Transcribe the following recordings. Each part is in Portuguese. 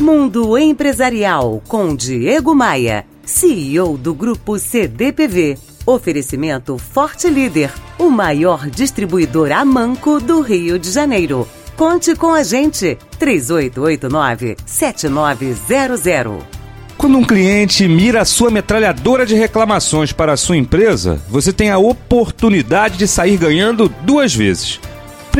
Mundo Empresarial com Diego Maia, CEO do Grupo CDPV. Oferecimento Forte Líder, o maior distribuidor a manco do Rio de Janeiro. Conte com a gente, 3889-7900. Quando um cliente mira a sua metralhadora de reclamações para a sua empresa, você tem a oportunidade de sair ganhando duas vezes.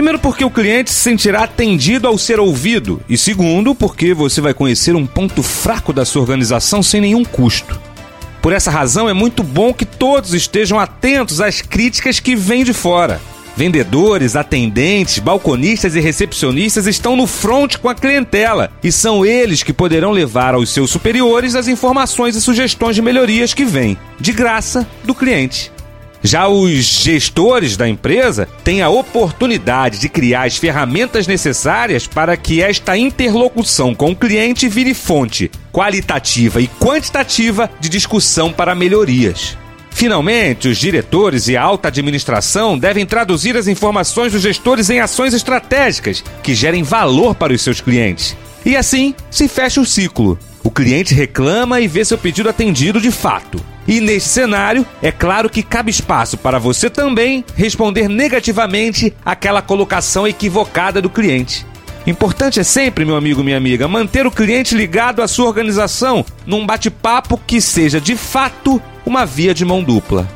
Primeiro, porque o cliente se sentirá atendido ao ser ouvido, e segundo, porque você vai conhecer um ponto fraco da sua organização sem nenhum custo. Por essa razão, é muito bom que todos estejam atentos às críticas que vêm de fora. Vendedores, atendentes, balconistas e recepcionistas estão no front com a clientela e são eles que poderão levar aos seus superiores as informações e sugestões de melhorias que vêm, de graça, do cliente. Já os gestores da empresa têm a oportunidade de criar as ferramentas necessárias para que esta interlocução com o cliente vire fonte qualitativa e quantitativa de discussão para melhorias. Finalmente, os diretores e a alta administração devem traduzir as informações dos gestores em ações estratégicas que gerem valor para os seus clientes. E assim se fecha o ciclo. O cliente reclama e vê seu pedido atendido de fato. E neste cenário, é claro que cabe espaço para você também responder negativamente àquela colocação equivocada do cliente. Importante é sempre, meu amigo, minha amiga, manter o cliente ligado à sua organização num bate-papo que seja de fato uma via de mão dupla.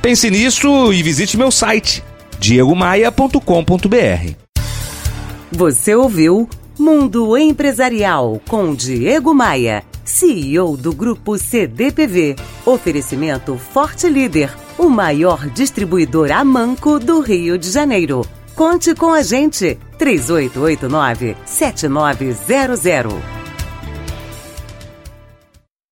Pense nisso e visite meu site diegomaia.com.br. Você ouviu Mundo Empresarial com Diego Maia, CEO do Grupo CDPV. Oferecimento Forte Líder, o maior distribuidor a manco do Rio de Janeiro. Conte com a gente, 3889 7900.